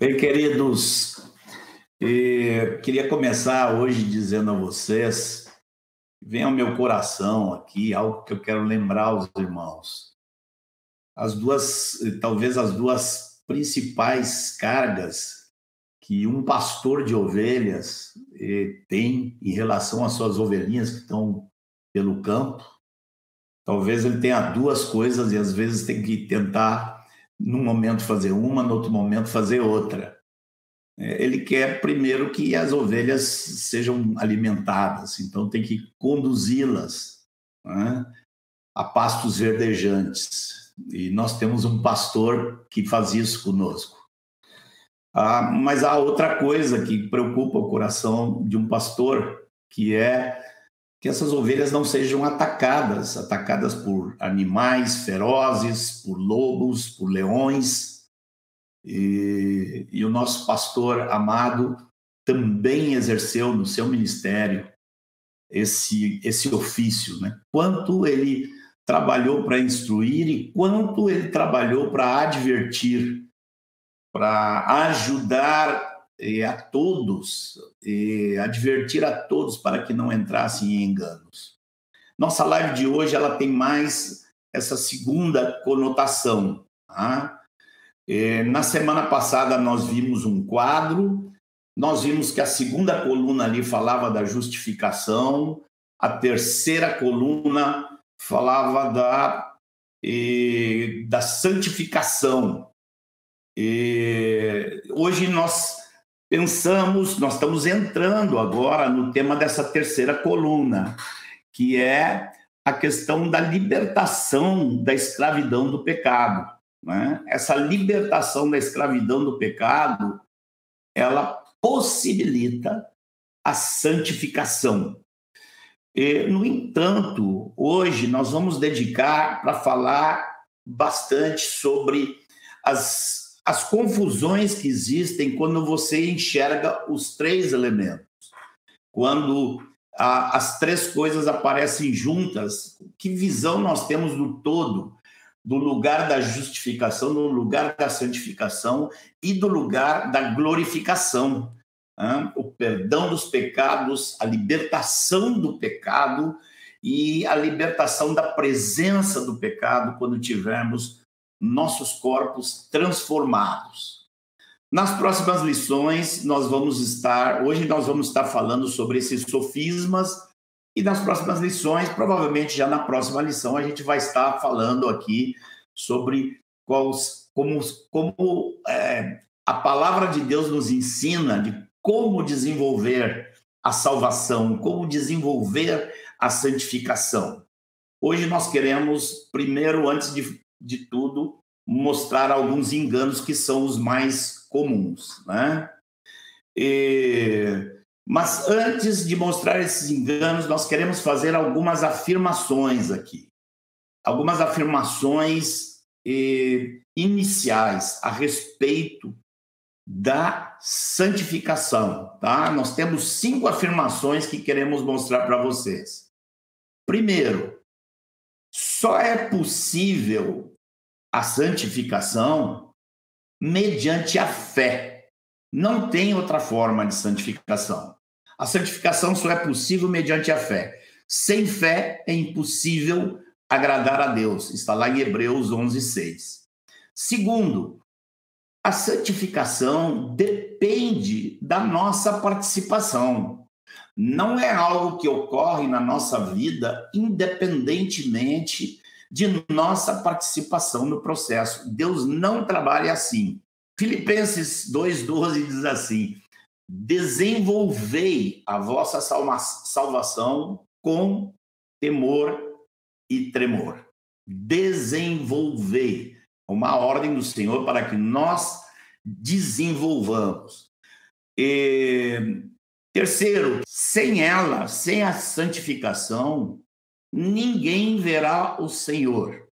Bem, queridos, queria começar hoje dizendo a vocês, vem ao meu coração aqui algo que eu quero lembrar aos irmãos. As duas, talvez as duas principais cargas que um pastor de ovelhas eh, tem em relação às suas ovelhinhas que estão pelo campo. Talvez ele tenha duas coisas e às vezes tem que tentar num momento fazer uma, no outro momento fazer outra. É, ele quer primeiro que as ovelhas sejam alimentadas, então tem que conduzi-las né, a pastos verdejantes. E nós temos um pastor que faz isso conosco. Ah, mas há outra coisa que preocupa o coração de um pastor, que é que essas ovelhas não sejam atacadas, atacadas por animais ferozes, por lobos, por leões. E, e o nosso pastor amado também exerceu no seu ministério esse, esse ofício, né? Quanto ele trabalhou para instruir e quanto ele trabalhou para advertir, para ajudar a todos, advertir a todos para que não entrassem em enganos. Nossa live de hoje ela tem mais essa segunda conotação. Tá? na semana passada nós vimos um quadro, nós vimos que a segunda coluna ali falava da justificação, a terceira coluna falava da, da santificação. Hoje nós pensamos, nós estamos entrando agora no tema dessa terceira coluna, que é a questão da libertação da escravidão do pecado. Né? Essa libertação da escravidão do pecado, ela possibilita a santificação. E, no entanto, hoje nós vamos dedicar para falar bastante sobre as as confusões que existem quando você enxerga os três elementos. Quando a, as três coisas aparecem juntas, que visão nós temos do todo, do lugar da justificação, do lugar da santificação e do lugar da glorificação. Hein? O perdão dos pecados, a libertação do pecado e a libertação da presença do pecado quando tivermos nossos corpos transformados. Nas próximas lições, nós vamos estar, hoje nós vamos estar falando sobre esses sofismas, e nas próximas lições, provavelmente já na próxima lição, a gente vai estar falando aqui sobre quais, como, como é, a palavra de Deus nos ensina de como desenvolver a salvação, como desenvolver a santificação. Hoje nós queremos, primeiro, antes de de tudo, mostrar alguns enganos que são os mais comuns. Né? E... Mas antes de mostrar esses enganos, nós queremos fazer algumas afirmações aqui. Algumas afirmações eh, iniciais a respeito da santificação, tá? Nós temos cinco afirmações que queremos mostrar para vocês. Primeiro, só é possível a santificação mediante a fé. Não tem outra forma de santificação. A santificação só é possível mediante a fé. Sem fé é impossível agradar a Deus. Está lá em Hebreus 11, 6. Segundo, a santificação depende da nossa participação não é algo que ocorre na nossa vida independentemente de nossa participação no processo. Deus não trabalha assim. Filipenses 2,12 diz assim: desenvolvei a vossa salvação com temor e tremor. Desenvolvei. Uma ordem do Senhor para que nós desenvolvamos. E Terceiro, sem ela, sem a santificação, ninguém verá o Senhor.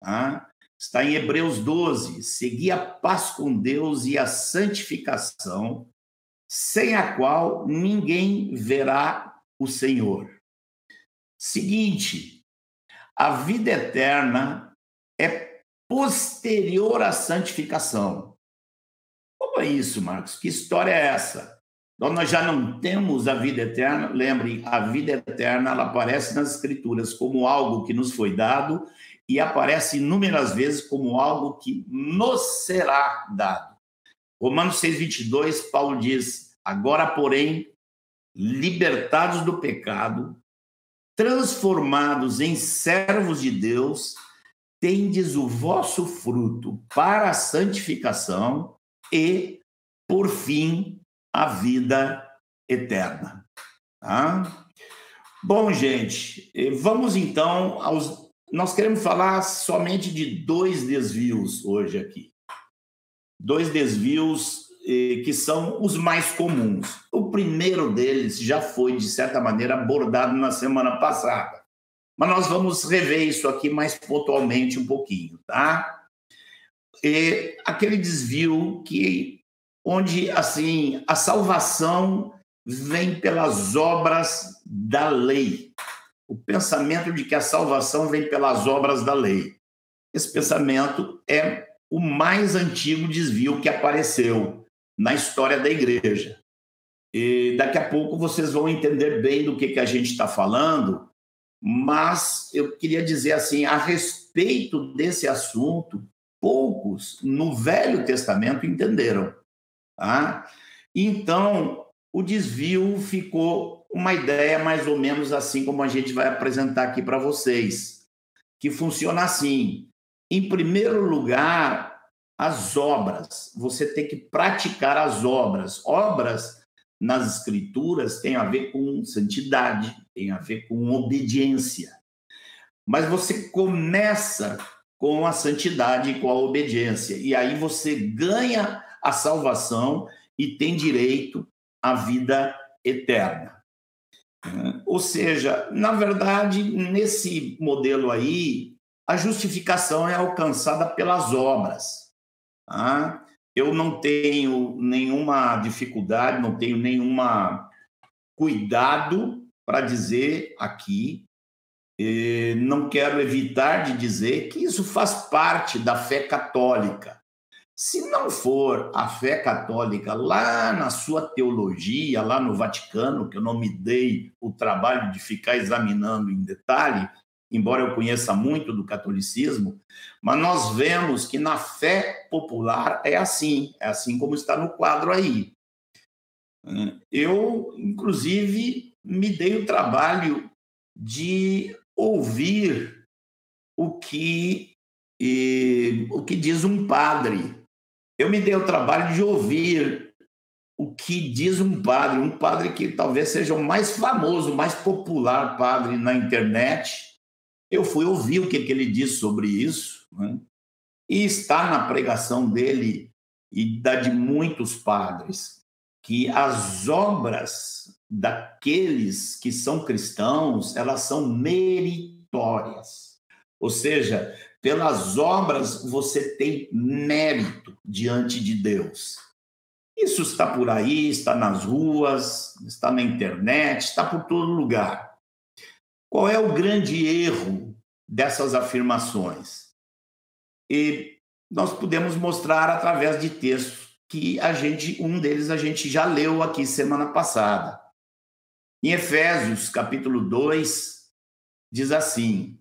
Tá? Está em Hebreus 12: segui a paz com Deus e a santificação, sem a qual ninguém verá o Senhor. Seguinte, a vida eterna é posterior à santificação. Como é isso, Marcos? Que história é essa? Então, nós já não temos a vida eterna. Lembrem, a vida eterna ela aparece nas Escrituras como algo que nos foi dado e aparece inúmeras vezes como algo que nos será dado. Romanos 6, 22, Paulo diz: Agora, porém, libertados do pecado, transformados em servos de Deus, tendes o vosso fruto para a santificação e, por fim, a vida eterna. Tá? Bom, gente, vamos então aos. Nós queremos falar somente de dois desvios hoje aqui. Dois desvios que são os mais comuns. O primeiro deles já foi, de certa maneira, abordado na semana passada. Mas nós vamos rever isso aqui mais pontualmente um pouquinho, tá? E aquele desvio que onde assim a salvação vem pelas obras da lei. O pensamento de que a salvação vem pelas obras da lei. Esse pensamento é o mais antigo desvio que apareceu na história da igreja. E daqui a pouco vocês vão entender bem do que, que a gente está falando, mas eu queria dizer assim, a respeito desse assunto, poucos no Velho Testamento entenderam. Tá? Então, o desvio ficou uma ideia mais ou menos assim como a gente vai apresentar aqui para vocês, que funciona assim. Em primeiro lugar, as obras. Você tem que praticar as obras. Obras nas escrituras tem a ver com santidade, tem a ver com obediência. Mas você começa com a santidade e com a obediência. E aí você ganha a salvação e tem direito à vida eterna. Ou seja, na verdade, nesse modelo aí, a justificação é alcançada pelas obras. Tá? Eu não tenho nenhuma dificuldade, não tenho nenhuma cuidado para dizer aqui, não quero evitar de dizer que isso faz parte da fé católica. Se não for a fé católica lá na sua teologia, lá no Vaticano, que eu não me dei o trabalho de ficar examinando em detalhe, embora eu conheça muito do catolicismo, mas nós vemos que na fé popular é assim, é assim como está no quadro aí. Eu, inclusive, me dei o trabalho de ouvir o que, o que diz um padre eu me dei o trabalho de ouvir o que diz um padre, um padre que talvez seja o mais famoso, mais popular padre na internet. Eu fui ouvir o que, que ele diz sobre isso, né? e está na pregação dele e da de muitos padres, que as obras daqueles que são cristãos, elas são meritórias. Ou seja, pelas obras você tem mérito diante de Deus. Isso está por aí, está nas ruas, está na internet, está por todo lugar. Qual é o grande erro dessas afirmações? E nós podemos mostrar através de textos que a gente, um deles a gente já leu aqui semana passada. Em Efésios, capítulo 2, diz assim: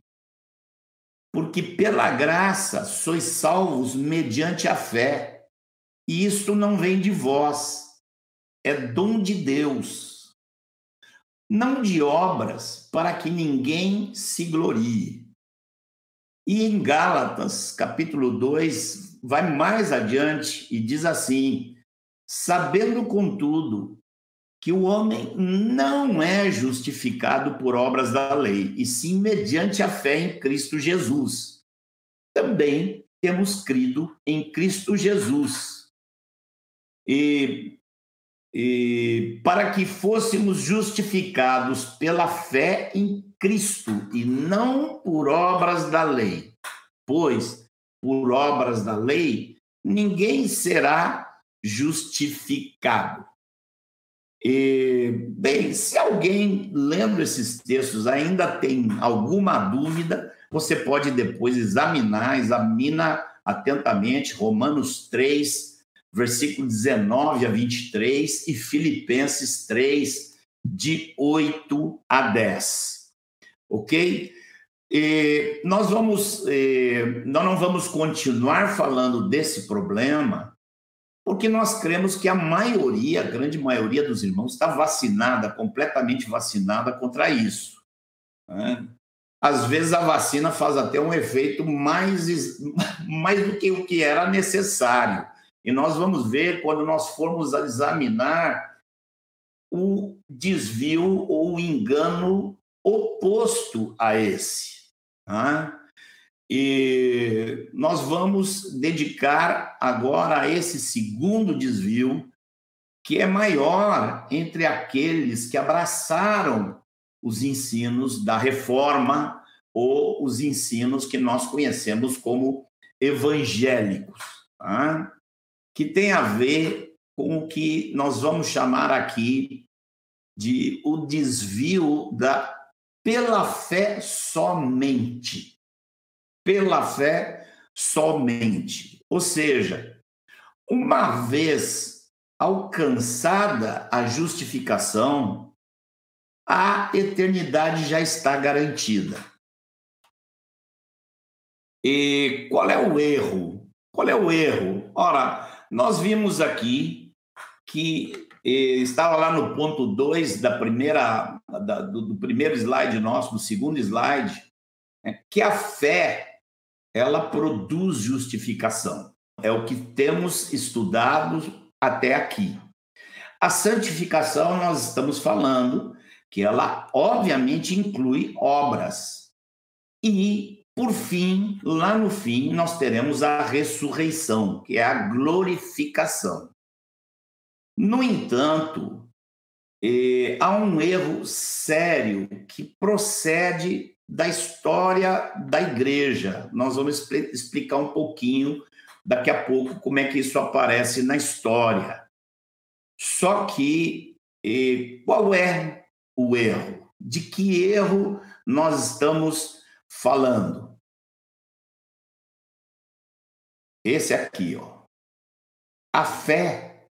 porque pela graça sois salvos mediante a fé. E isto não vem de vós, é dom de Deus, não de obras, para que ninguém se glorie. E em Gálatas, capítulo 2, vai mais adiante e diz assim: Sabendo, contudo, que o homem não é justificado por obras da lei, e sim mediante a fé em Cristo Jesus. Também temos crido em Cristo Jesus. E, e para que fôssemos justificados pela fé em Cristo e não por obras da lei. Pois, por obras da lei, ninguém será justificado. E, bem, se alguém lendo esses textos ainda tem alguma dúvida, você pode depois examinar, examina atentamente Romanos 3, versículo 19 a 23, e Filipenses 3, de 8 a 10. Ok? E nós vamos, eh, nós não vamos continuar falando desse problema, porque nós cremos que a maioria, a grande maioria dos irmãos está vacinada, completamente vacinada contra isso. Né? Às vezes a vacina faz até um efeito mais, mais do que o que era necessário. E nós vamos ver quando nós formos examinar o desvio ou o engano oposto a esse. Tá? E nós vamos dedicar agora a esse segundo desvio, que é maior entre aqueles que abraçaram os ensinos da reforma ou os ensinos que nós conhecemos como evangélicos, tá? que tem a ver com o que nós vamos chamar aqui de o desvio da pela fé somente. Pela fé somente. Ou seja, uma vez alcançada a justificação, a eternidade já está garantida. E qual é o erro? Qual é o erro? Ora, nós vimos aqui que estava lá no ponto 2 da primeira da, do, do, primeiro slide nosso, do segundo slide, é, que a fé ela produz justificação. É o que temos estudado até aqui. A santificação nós estamos falando que ela obviamente inclui obras. E por fim, lá no fim, nós teremos a ressurreição, que é a glorificação. No entanto, eh, há um erro sério que procede da história da igreja. Nós vamos explicar um pouquinho daqui a pouco como é que isso aparece na história. Só que qual é o erro? De que erro nós estamos falando? Esse aqui, ó. A fé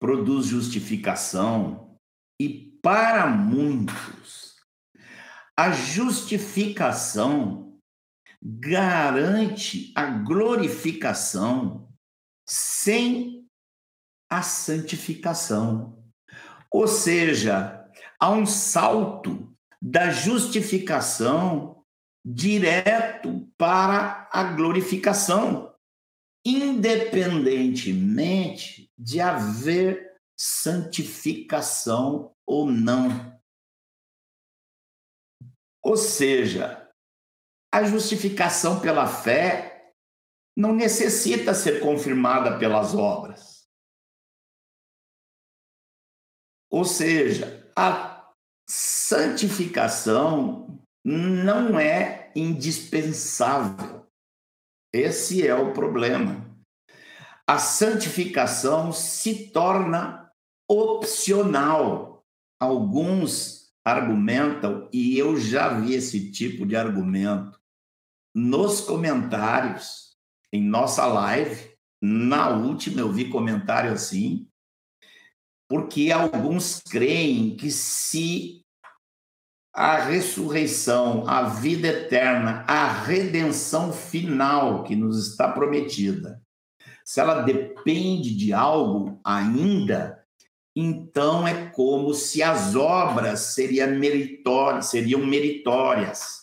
produz justificação e para muitos a justificação garante a glorificação sem a santificação. Ou seja, há um salto da justificação direto para a glorificação independentemente de haver santificação ou não. Ou seja, a justificação pela fé não necessita ser confirmada pelas obras. Ou seja, a santificação não é indispensável. Esse é o problema. A santificação se torna opcional. Alguns argumentam, e eu já vi esse tipo de argumento nos comentários, em nossa live. Na última eu vi comentário assim, porque alguns creem que se a ressurreição, a vida eterna, a redenção final que nos está prometida, se ela depende de algo ainda, então é como se as obras seriam meritórias, seriam meritórias.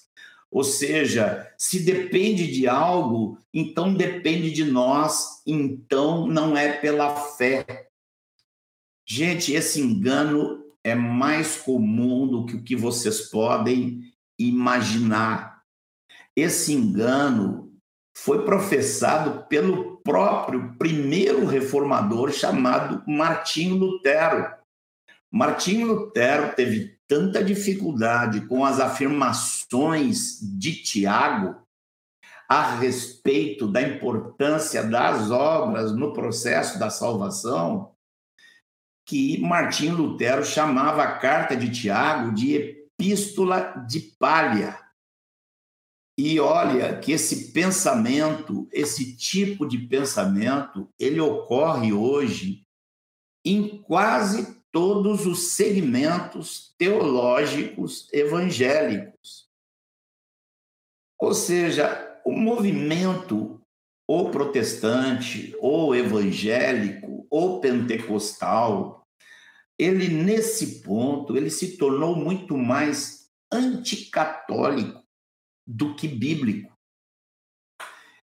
Ou seja, se depende de algo, então depende de nós, então não é pela fé. Gente, esse engano é mais comum do que o que vocês podem imaginar. Esse engano foi professado pelo próprio primeiro reformador chamado Martinho Lutero. Martinho Lutero teve tanta dificuldade com as afirmações de Tiago a respeito da importância das obras no processo da salvação, que Martim Lutero chamava a carta de Tiago de epístola de palha. E olha que esse pensamento, esse tipo de pensamento, ele ocorre hoje em quase todos os segmentos teológicos evangélicos. Ou seja, o movimento ou protestante, ou evangélico, ou pentecostal, ele nesse ponto, ele se tornou muito mais anticatólico do que bíblico.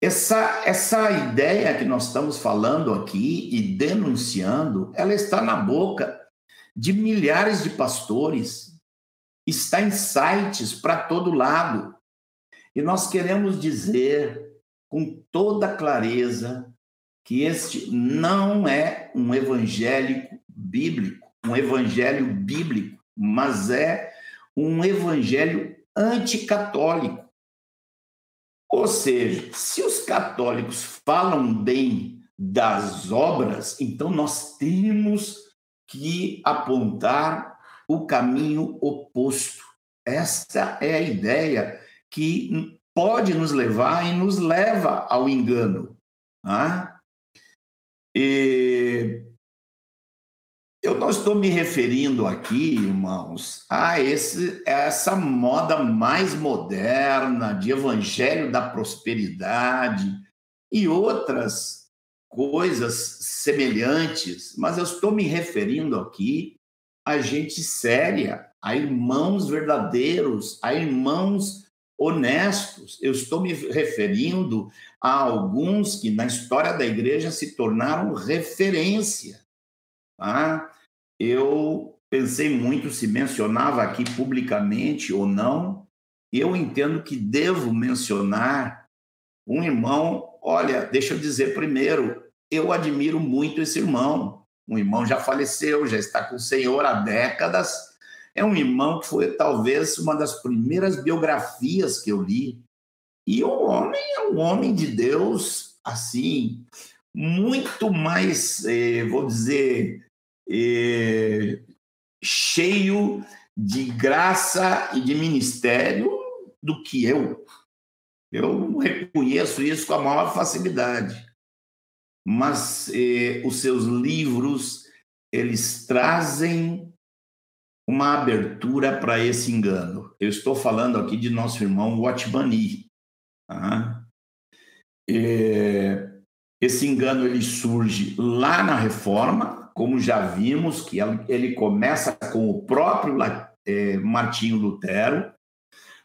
Essa, essa ideia que nós estamos falando aqui e denunciando, ela está na boca de milhares de pastores, está em sites para todo lado. E nós queremos dizer com toda clareza que este não é um evangélico bíblico, um evangelho bíblico, mas é um evangelho anticatólico. Ou seja, se os católicos falam bem das obras, então nós temos que apontar o caminho oposto. Esta é a ideia que pode nos levar e nos leva ao engano. Né? E eu não estou me referindo aqui, irmãos, a esse, essa moda mais moderna de evangelho da prosperidade e outras coisas semelhantes, mas eu estou me referindo aqui a gente séria, a irmãos verdadeiros, a irmãos honestos. Eu estou me referindo a alguns que na história da igreja se tornaram referência. Tá? Eu pensei muito se mencionava aqui publicamente ou não. Eu entendo que devo mencionar um irmão. Olha, deixa eu dizer primeiro, eu admiro muito esse irmão. Um irmão já faleceu, já está com o Senhor há décadas. É um irmão que foi talvez uma das primeiras biografias que eu li. E o homem é um homem de Deus, assim, muito mais, eh, vou dizer, cheio de graça e de ministério do que eu. Eu reconheço isso com a maior facilidade. Mas eh, os seus livros, eles trazem uma abertura para esse engano. Eu estou falando aqui de nosso irmão Watmani. Tá? Eh, esse engano ele surge lá na Reforma, como já vimos, que ele começa com o próprio é, Martinho Lutero,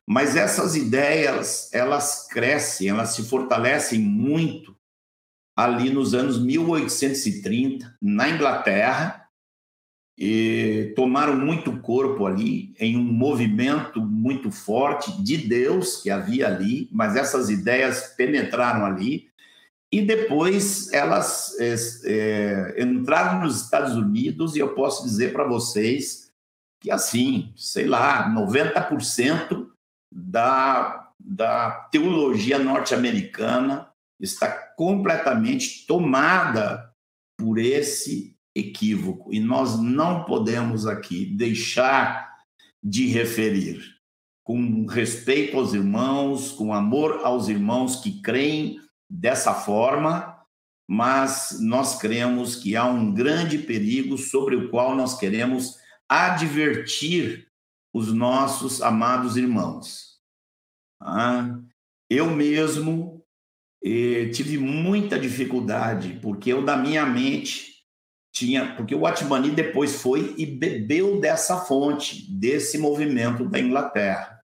mas essas ideias, elas crescem, elas se fortalecem muito ali nos anos 1830, na Inglaterra, e tomaram muito corpo ali em um movimento muito forte de Deus que havia ali, mas essas ideias penetraram ali e depois elas é, é, entraram nos Estados Unidos e eu posso dizer para vocês que, assim, sei lá, 90% da, da teologia norte-americana está completamente tomada por esse equívoco. E nós não podemos aqui deixar de referir, com respeito aos irmãos, com amor aos irmãos que creem dessa forma, mas nós cremos que há um grande perigo sobre o qual nós queremos advertir os nossos amados irmãos. Ah, eu mesmo eh, tive muita dificuldade, porque eu, da minha mente, tinha. Porque o Atmani depois foi e bebeu dessa fonte, desse movimento da Inglaterra.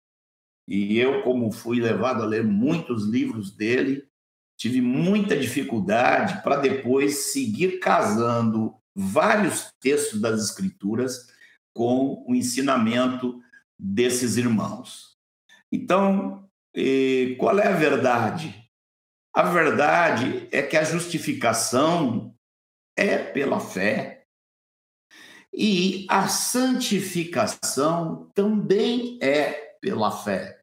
E eu, como fui levado a ler muitos livros dele, tive muita dificuldade para depois seguir casando vários textos das Escrituras com o ensinamento desses irmãos. Então, qual é a verdade? A verdade é que a justificação é pela fé e a santificação também é pela fé.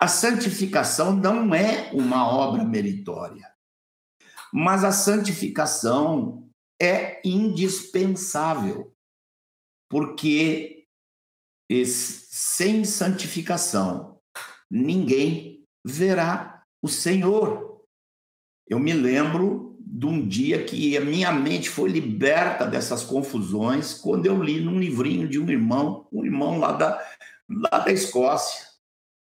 A santificação não é uma obra meritória, mas a santificação é indispensável, porque sem santificação ninguém verá o Senhor. Eu me lembro de um dia que a minha mente foi liberta dessas confusões quando eu li num livrinho de um irmão, um irmão lá da, lá da Escócia.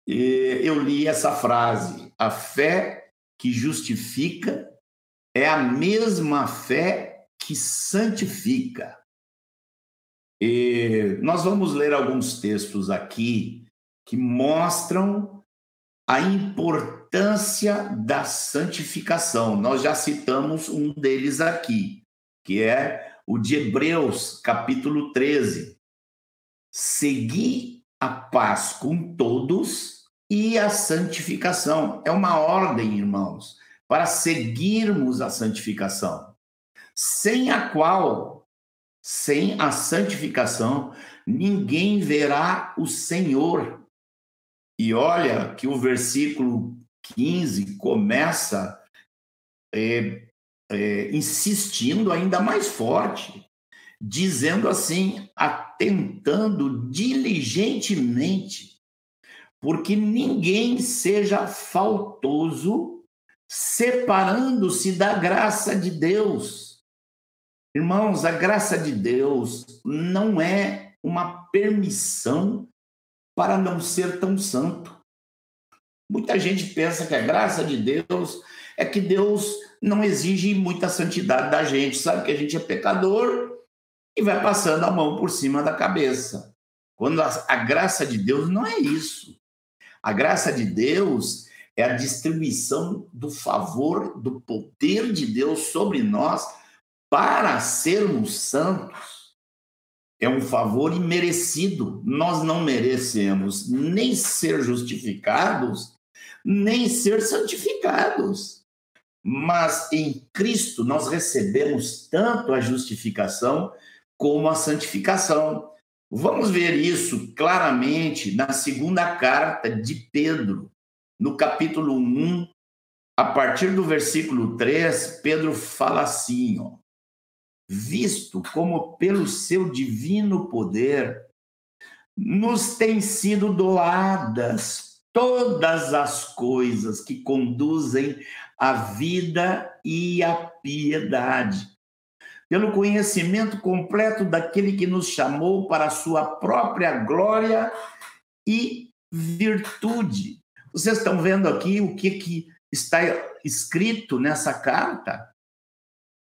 Eu li essa frase: a fé que justifica é a mesma fé que santifica. E nós vamos ler alguns textos aqui que mostram a importância da santificação. Nós já citamos um deles aqui, que é o de Hebreus, capítulo 13. Segui a paz com todos e a santificação. É uma ordem, irmãos, para seguirmos a santificação, sem a qual, sem a santificação, ninguém verá o Senhor. E olha que o versículo 15 começa é, é, insistindo ainda mais forte, dizendo assim: atentando diligentemente, porque ninguém seja faltoso, separando-se da graça de Deus. Irmãos, a graça de Deus não é uma permissão para não ser tão santo. Muita gente pensa que a graça de Deus é que Deus não exige muita santidade da gente, sabe que a gente é pecador e vai passando a mão por cima da cabeça. Quando a, a graça de Deus não é isso. A graça de Deus é a distribuição do favor, do poder de Deus sobre nós para sermos santos é um favor imerecido. Nós não merecemos nem ser justificados, nem ser santificados. Mas em Cristo nós recebemos tanto a justificação como a santificação. Vamos ver isso claramente na segunda carta de Pedro, no capítulo 1, a partir do versículo 3, Pedro fala assim, ó: visto como pelo seu divino poder nos têm sido doadas todas as coisas que conduzem à vida e à piedade. Pelo conhecimento completo daquele que nos chamou para a sua própria glória e virtude. Vocês estão vendo aqui o que, que está escrito nessa carta?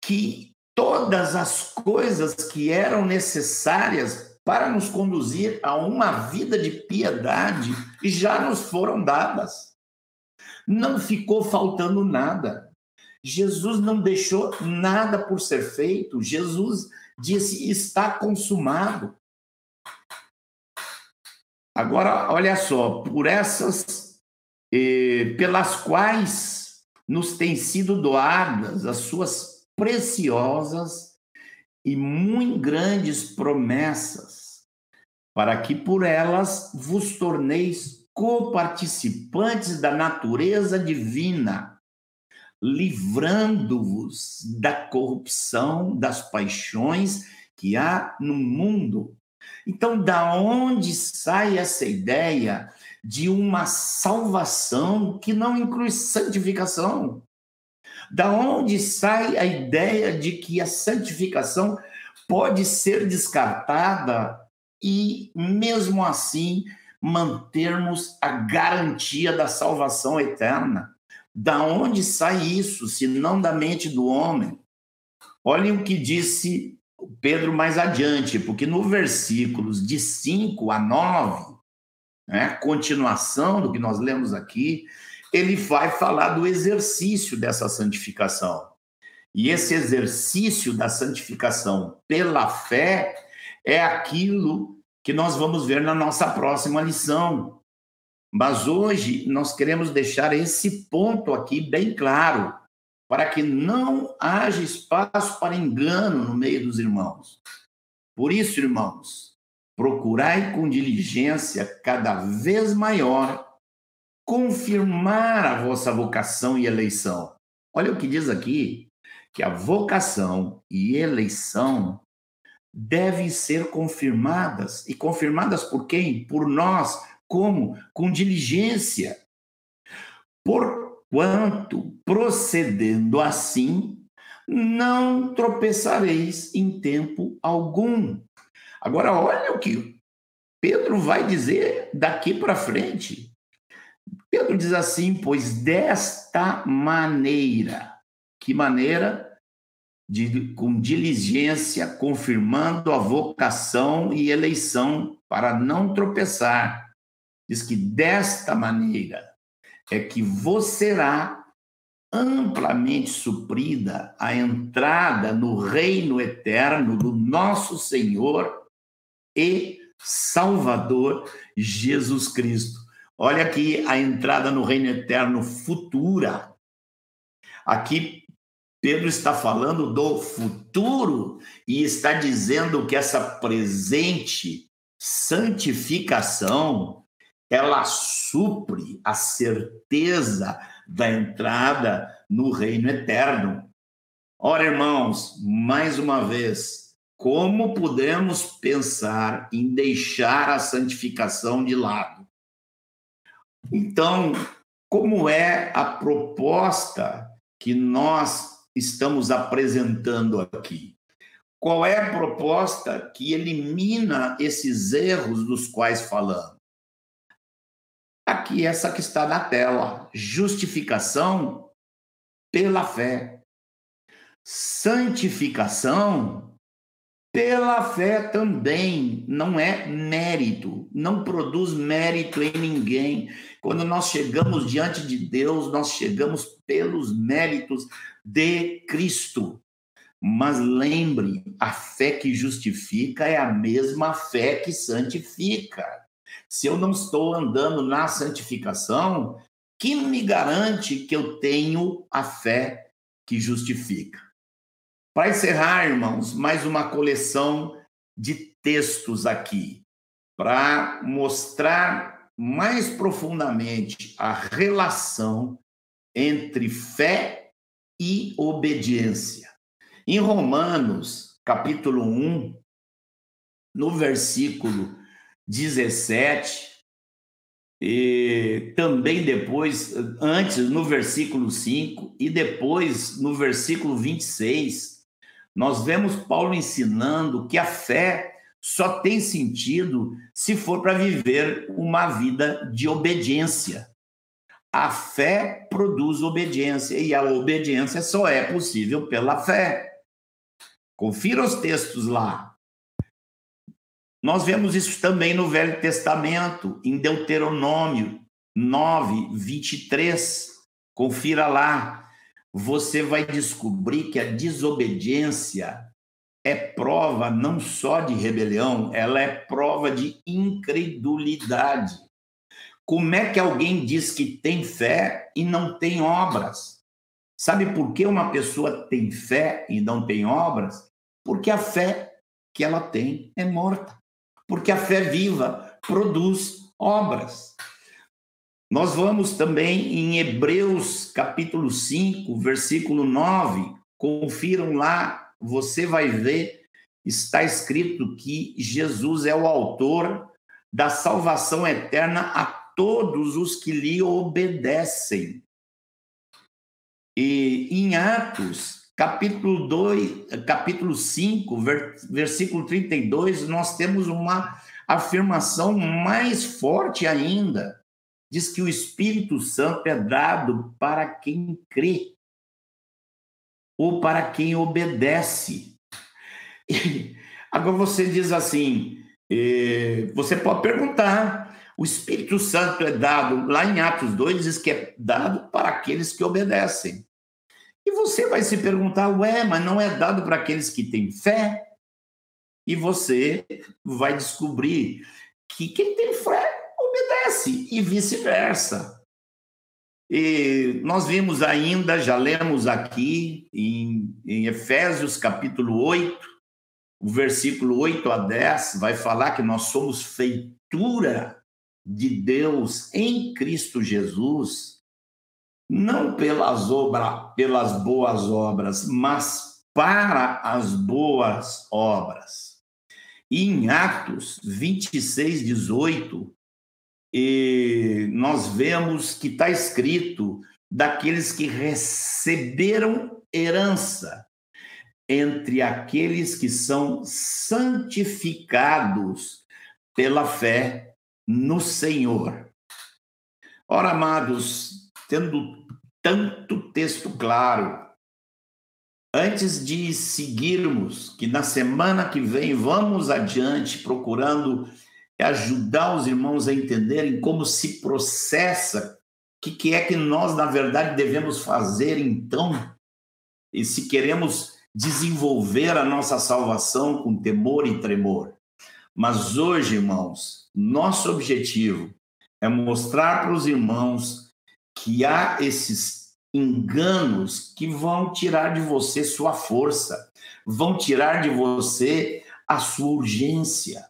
Que todas as coisas que eram necessárias para nos conduzir a uma vida de piedade já nos foram dadas. Não ficou faltando nada. Jesus não deixou nada por ser feito. Jesus disse: está consumado. Agora, olha só, por essas, eh, pelas quais nos têm sido doadas as suas preciosas e muito grandes promessas, para que por elas vos torneis coparticipantes da natureza divina, livrando-vos da corrupção, das paixões que há no mundo. Então, da onde sai essa ideia de uma salvação que não inclui santificação? Da onde sai a ideia de que a santificação pode ser descartada e, mesmo assim, mantermos a garantia da salvação eterna? Da onde sai isso, se não da mente do homem? Olhem o que disse Pedro mais adiante, porque no versículos de 5 a 9, né, continuação do que nós lemos aqui, ele vai falar do exercício dessa santificação. E esse exercício da santificação pela fé é aquilo que nós vamos ver na nossa próxima lição. Mas hoje nós queremos deixar esse ponto aqui bem claro, para que não haja espaço para engano no meio dos irmãos. Por isso, irmãos, procurai com diligência cada vez maior confirmar a vossa vocação e eleição. Olha o que diz aqui, que a vocação e eleição devem ser confirmadas. E confirmadas por quem? Por nós. Como? Com diligência. Porquanto, procedendo assim, não tropeçareis em tempo algum. Agora, olha o que Pedro vai dizer daqui para frente. Pedro diz assim: pois desta maneira, que maneira? De, com diligência, confirmando a vocação e eleição para não tropeçar. Diz que desta maneira é que você será amplamente suprida a entrada no reino eterno do nosso Senhor e Salvador Jesus Cristo. Olha aqui a entrada no reino eterno futura. Aqui Pedro está falando do futuro e está dizendo que essa presente santificação ela supre a certeza da entrada no reino eterno. Ora, irmãos, mais uma vez, como podemos pensar em deixar a santificação de lado? Então, como é a proposta que nós estamos apresentando aqui? Qual é a proposta que elimina esses erros dos quais falamos? Aqui, essa que está na tela. Justificação pela fé. Santificação pela fé também. Não é mérito. Não produz mérito em ninguém. Quando nós chegamos diante de Deus, nós chegamos pelos méritos de Cristo. Mas lembre, a fé que justifica é a mesma fé que santifica. Se eu não estou andando na santificação, que me garante que eu tenho a fé que justifica? Para encerrar, irmãos, mais uma coleção de textos aqui, para mostrar mais profundamente a relação entre fé e obediência. Em Romanos, capítulo 1, no versículo 17, e também depois, antes no versículo 5 e depois no versículo 26, nós vemos Paulo ensinando que a fé só tem sentido se for para viver uma vida de obediência. A fé produz obediência e a obediência só é possível pela fé. Confira os textos lá. Nós vemos isso também no Velho Testamento, em Deuteronômio 9, 23. Confira lá. Você vai descobrir que a desobediência é prova não só de rebelião, ela é prova de incredulidade. Como é que alguém diz que tem fé e não tem obras? Sabe por que uma pessoa tem fé e não tem obras? Porque a fé que ela tem é morta porque a fé viva produz obras. Nós vamos também em Hebreus capítulo 5, versículo 9. Confiram lá, você vai ver, está escrito que Jesus é o autor da salvação eterna a todos os que lhe obedecem. E em Atos, capítulo 2, capítulo 5, versículo 32, nós temos uma afirmação mais forte ainda. Diz que o Espírito Santo é dado para quem crê ou para quem obedece. E agora você diz assim, eh, você pode perguntar, o Espírito Santo é dado, lá em Atos 2 diz que é dado para aqueles que obedecem. E você vai se perguntar, ué, mas não é dado para aqueles que têm fé? E você vai descobrir que quem tem fé obedece e vice-versa. E nós vimos ainda, já lemos aqui em, em Efésios capítulo 8, o versículo 8 a 10, vai falar que nós somos feitura de Deus em Cristo Jesus não pelas, obra, pelas boas obras, mas para as boas obras. E em Atos 26, 18, e nós vemos que está escrito daqueles que receberam herança entre aqueles que são santificados pela fé no Senhor. Ora, amados, tendo tanto texto claro, antes de seguirmos, que na semana que vem vamos adiante procurando ajudar os irmãos a entenderem como se processa, o que, que é que nós, na verdade, devemos fazer então, e se queremos desenvolver a nossa salvação com temor e tremor. Mas hoje, irmãos, nosso objetivo é mostrar para os irmãos que há esses enganos que vão tirar de você sua força, vão tirar de você a sua urgência,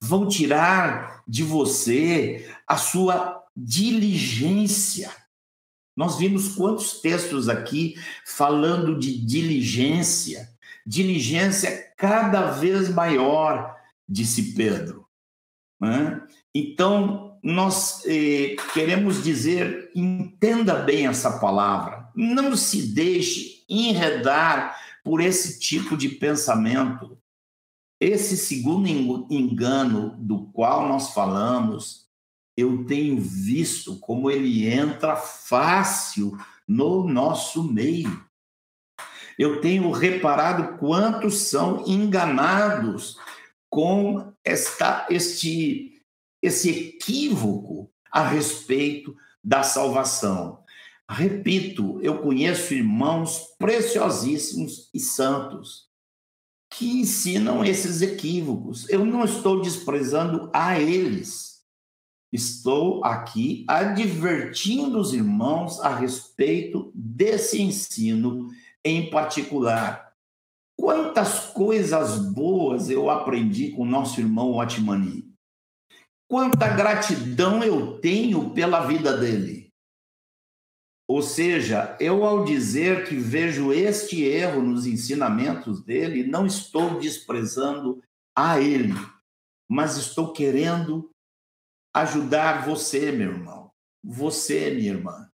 vão tirar de você a sua diligência. Nós vimos quantos textos aqui falando de diligência, diligência cada vez maior, disse Pedro. Né? Então, nós eh, queremos dizer, entenda bem essa palavra, não se deixe enredar por esse tipo de pensamento. Esse segundo engano do qual nós falamos eu tenho visto como ele entra fácil no nosso meio. Eu tenho reparado quantos são enganados com esta, este, esse equívoco a respeito da salvação. Repito, eu conheço irmãos preciosíssimos e santos que ensinam esses equívocos. Eu não estou desprezando a eles Estou aqui advertindo os irmãos a respeito desse ensino em particular. Quantas coisas boas eu aprendi com nosso irmão Otmani. Quanta gratidão eu tenho pela vida dele. Ou seja, eu ao dizer que vejo este erro nos ensinamentos dele, não estou desprezando a ele, mas estou querendo ajudar você, meu irmão, você, minha irmã,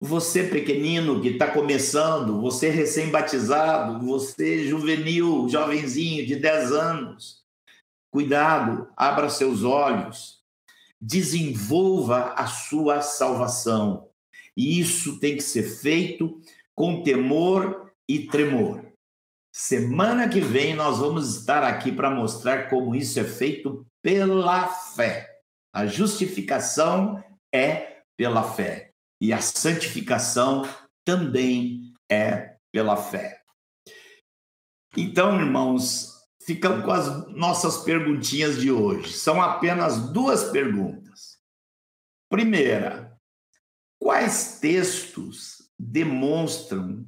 você pequenino que está começando, você recém-batizado, você juvenil, jovenzinho de 10 anos. Cuidado, abra seus olhos, desenvolva a sua salvação. E isso tem que ser feito com temor e tremor. Semana que vem nós vamos estar aqui para mostrar como isso é feito pela fé. A justificação é pela fé e a santificação também é pela fé. Então, irmãos, ficamos com as nossas perguntinhas de hoje. São apenas duas perguntas. Primeira, quais textos demonstram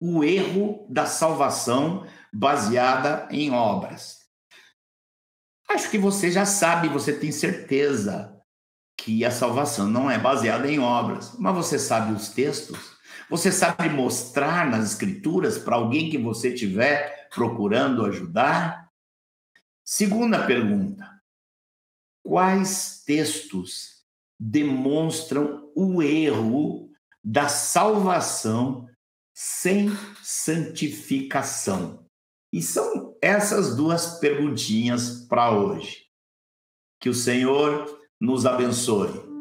o erro da salvação baseada em obras? Acho que você já sabe, você tem certeza que a salvação não é baseada em obras, mas você sabe os textos, você sabe mostrar nas escrituras para alguém que você estiver procurando ajudar? Segunda pergunta: quais textos demonstram o erro da salvação sem santificação? E são essas duas perguntinhas para hoje. Que o Senhor nos abençoe.